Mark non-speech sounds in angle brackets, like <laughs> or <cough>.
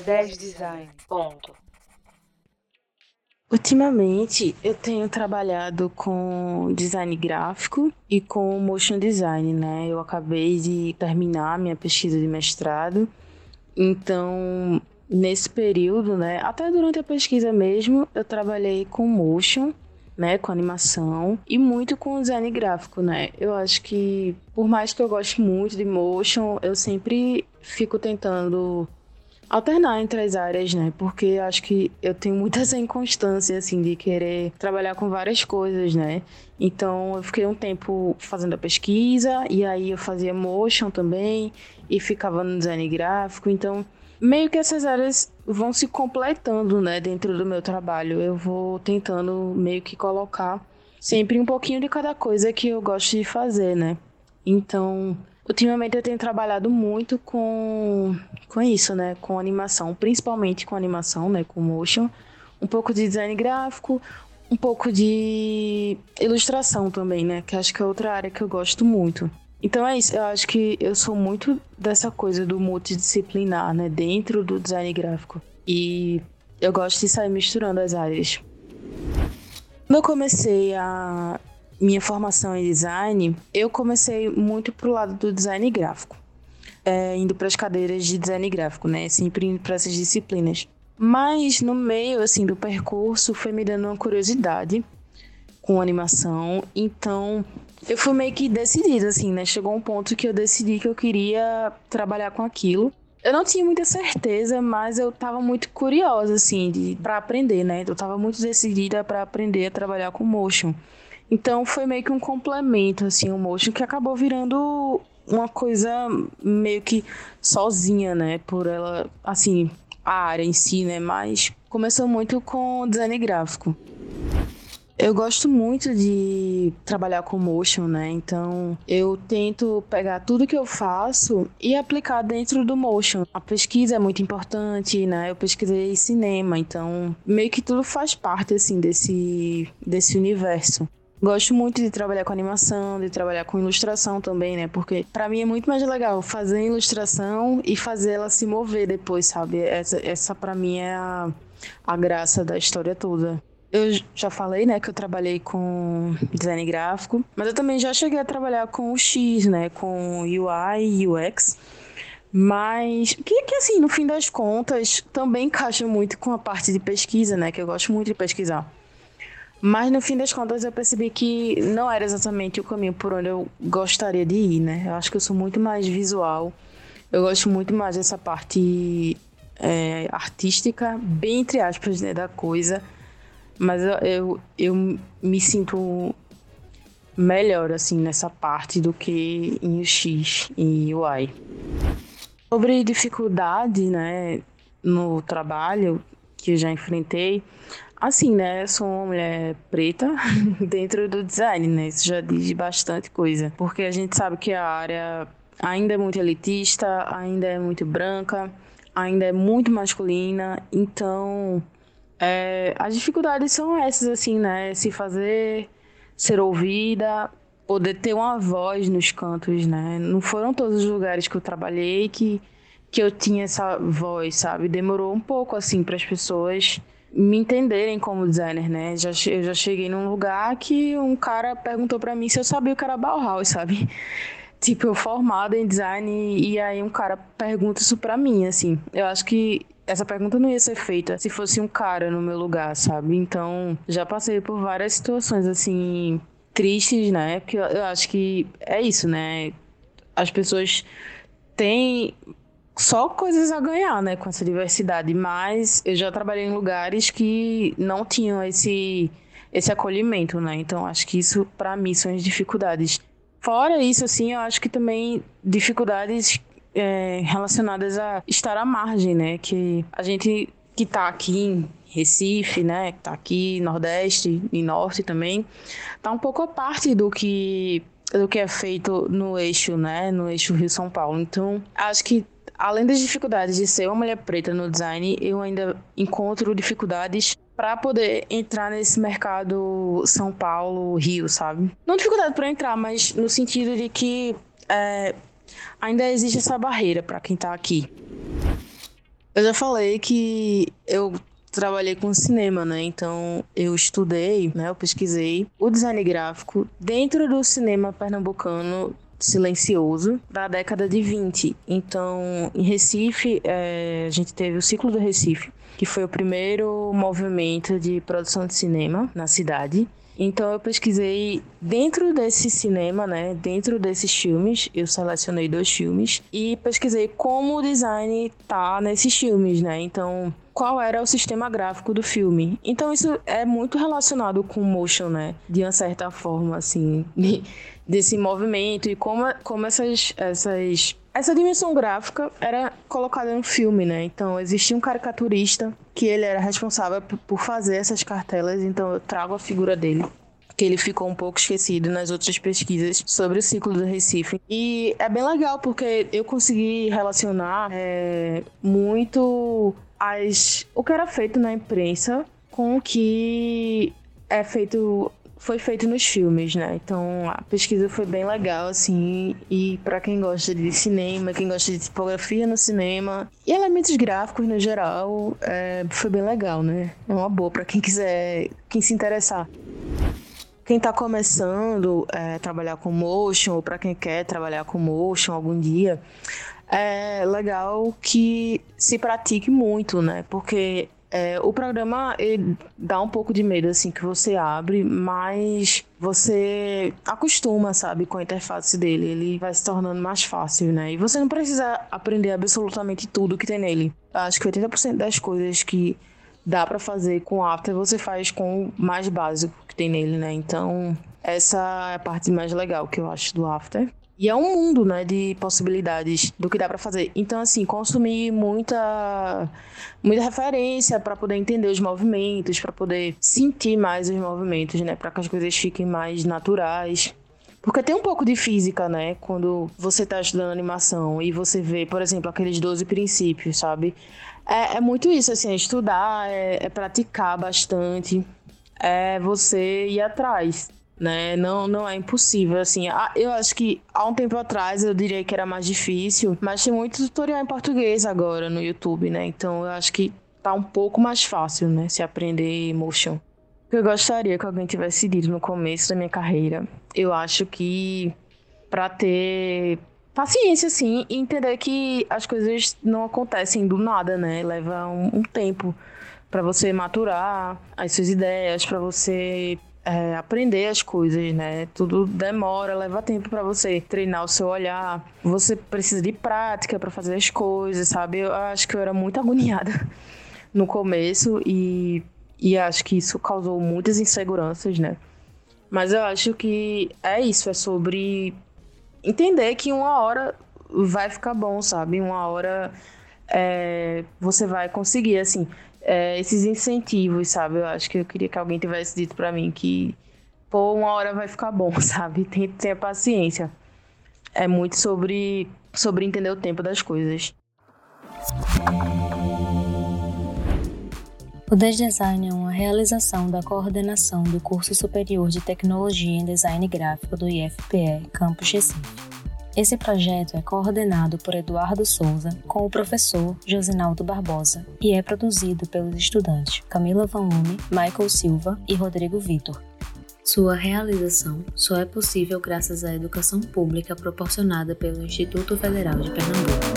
10 Design. Ponto. Ultimamente eu tenho trabalhado com design gráfico e com motion design, né? Eu acabei de terminar minha pesquisa de mestrado, então nesse período, né? Até durante a pesquisa mesmo, eu trabalhei com motion, né? Com animação e muito com design gráfico, né? Eu acho que por mais que eu goste muito de motion, eu sempre fico tentando alternar entre as áreas, né? Porque acho que eu tenho muita essa <laughs> inconstância, assim, de querer trabalhar com várias coisas, né? Então, eu fiquei um tempo fazendo a pesquisa, e aí eu fazia motion também, e ficava no design gráfico. Então, meio que essas áreas vão se completando, né, dentro do meu trabalho. Eu vou tentando meio que colocar sempre um pouquinho de cada coisa que eu gosto de fazer, né? Então, Ultimamente eu tenho trabalhado muito com, com isso, né? Com animação, principalmente com animação, né? Com motion. Um pouco de design gráfico, um pouco de ilustração também, né? Que acho que é outra área que eu gosto muito. Então é isso, eu acho que eu sou muito dessa coisa do multidisciplinar, né? Dentro do design gráfico. E eu gosto de sair misturando as áreas. Quando eu comecei a minha formação em design, eu comecei muito pro lado do design gráfico. É, indo para as cadeiras de design gráfico, né? Sempre indo para essas disciplinas. Mas no meio, assim, do percurso, foi me dando uma curiosidade com animação. Então, eu fui meio que decidida, assim, né? Chegou um ponto que eu decidi que eu queria trabalhar com aquilo. Eu não tinha muita certeza, mas eu tava muito curiosa, assim, pra aprender, né? Eu tava muito decidida para aprender a trabalhar com motion. Então foi meio que um complemento, assim, o motion que acabou virando uma coisa meio que sozinha, né? Por ela, assim, a área em si, né? Mas começou muito com design gráfico. Eu gosto muito de trabalhar com motion, né? Então eu tento pegar tudo que eu faço e aplicar dentro do motion. A pesquisa é muito importante, né? Eu pesquisei cinema, então meio que tudo faz parte assim desse desse universo. Gosto muito de trabalhar com animação, de trabalhar com ilustração também, né? Porque para mim é muito mais legal fazer ilustração e fazer ela se mover depois, sabe? Essa, essa para mim é a, a graça da história toda. Eu já falei, né, que eu trabalhei com design gráfico, mas eu também já cheguei a trabalhar com o X, né, com UI e UX. Mas que, que assim, no fim das contas, também encaixa muito com a parte de pesquisa, né, que eu gosto muito de pesquisar. Mas no fim das contas eu percebi que não era exatamente o caminho por onde eu gostaria de ir, né? Eu acho que eu sou muito mais visual. Eu gosto muito mais dessa parte é, artística, bem entre aspas, né, da coisa. Mas eu, eu, eu me sinto melhor, assim, nessa parte do que em UX e UI. Sobre dificuldade, né, no trabalho que eu já enfrentei, Assim, né? Eu sou uma mulher preta <laughs> dentro do design, né? Isso já diz bastante coisa. Porque a gente sabe que a área ainda é muito elitista, ainda é muito branca, ainda é muito masculina. Então, é, as dificuldades são essas, assim, né? Se fazer, ser ouvida, poder ter uma voz nos cantos, né? Não foram todos os lugares que eu trabalhei que, que eu tinha essa voz, sabe? Demorou um pouco, assim, para as pessoas me entenderem como designer, né? Já, eu já cheguei num lugar que um cara perguntou para mim se eu sabia o que era Bauhaus, sabe? <laughs> Tipo, eu formada em design e aí um cara pergunta isso pra mim, assim. Eu acho que essa pergunta não ia ser feita se fosse um cara no meu lugar, sabe? Então, já passei por várias situações, assim, tristes, né? Porque eu acho que é isso, né? As pessoas têm só coisas a ganhar, né, com essa diversidade. Mas eu já trabalhei em lugares que não tinham esse, esse acolhimento, né? Então acho que isso, para mim, são as dificuldades. Fora isso, assim, eu acho que também dificuldades é, relacionadas a estar à margem, né? Que a gente que tá aqui em Recife, né, que tá aqui Nordeste e Norte também, tá um pouco a parte do que do que é feito no eixo, né, no eixo Rio São Paulo. Então, acho que além das dificuldades de ser uma mulher preta no design, eu ainda encontro dificuldades para poder entrar nesse mercado São Paulo, Rio, sabe? Não dificuldade para entrar, mas no sentido de que é, ainda existe essa barreira para quem está aqui. Eu já falei que eu trabalhei com cinema, né? Então eu estudei, né? Eu pesquisei o design gráfico dentro do cinema pernambucano silencioso da década de 20. Então, em Recife, é, a gente teve o ciclo do Recife, que foi o primeiro movimento de produção de cinema na cidade. Então eu pesquisei dentro desse cinema, né? Dentro desses filmes, eu selecionei dois filmes e pesquisei como o design tá nesses filmes, né? Então, qual era o sistema gráfico do filme. Então isso é muito relacionado com motion, né? De uma certa forma, assim, <laughs> desse movimento e como, como essas, essas essa dimensão gráfica era colocada no filme, né? Então existia um caricaturista que ele era responsável por fazer essas cartelas, então eu trago a figura dele que ele ficou um pouco esquecido nas outras pesquisas sobre o ciclo do Recife. E é bem legal porque eu consegui relacionar é, muito as, o que era feito na imprensa com o que é feito foi feito nos filmes, né? Então a pesquisa foi bem legal, assim. E para quem gosta de cinema, quem gosta de tipografia no cinema e elementos gráficos no geral, é, foi bem legal, né? É uma boa para quem quiser, quem se interessar. Quem está começando a é, trabalhar com motion, ou para quem quer trabalhar com motion algum dia, é legal que se pratique muito, né? Porque é, o programa dá um pouco de medo assim que você abre, mas você acostuma, sabe, com a interface dele. Ele vai se tornando mais fácil, né? E você não precisa aprender absolutamente tudo que tem nele. Acho que 80% das coisas que dá para fazer com o After você faz com o mais básico que tem nele, né? Então, essa é a parte mais legal que eu acho do After. E é um mundo, né, de possibilidades do que dá para fazer. Então, assim, consumir muita, muita referência para poder entender os movimentos, para poder sentir mais os movimentos, né, para que as coisas fiquem mais naturais. Porque tem um pouco de física, né? Quando você tá estudando animação e você vê, por exemplo, aqueles 12 princípios, sabe? É, é muito isso, assim, é estudar, é, é praticar bastante, é você ir atrás né? Não, não é impossível, assim. Ah, eu acho que há um tempo atrás eu diria que era mais difícil, mas tem muito tutorial em português agora no YouTube, né? Então eu acho que tá um pouco mais fácil, né? Se aprender motion. Eu gostaria que alguém tivesse dito no começo da minha carreira. Eu acho que para ter paciência, assim, e entender que as coisas não acontecem do nada, né? Leva um, um tempo para você maturar as suas ideias, para você é, aprender as coisas, né? Tudo demora, leva tempo para você treinar o seu olhar. Você precisa de prática para fazer as coisas, sabe? Eu acho que eu era muito <laughs> agoniada no começo e, e acho que isso causou muitas inseguranças, né? Mas eu acho que é isso, é sobre entender que uma hora vai ficar bom, sabe? Uma hora é, você vai conseguir, assim é, esses incentivos, sabe? Eu acho que eu queria que alguém tivesse dito para mim que, pô, uma hora vai ficar bom, <laughs> sabe? Tem que ter paciência. É muito sobre, sobre entender o tempo das coisas. O Desdesign é uma realização da coordenação do Curso Superior de Tecnologia em Design Gráfico do IFPE, Campus Recife. Esse projeto é coordenado por Eduardo Souza com o professor Josinaldo Barbosa e é produzido pelos estudantes Camila Van Lume, Michael Silva e Rodrigo Vitor. Sua realização só é possível graças à educação pública proporcionada pelo Instituto Federal de Pernambuco.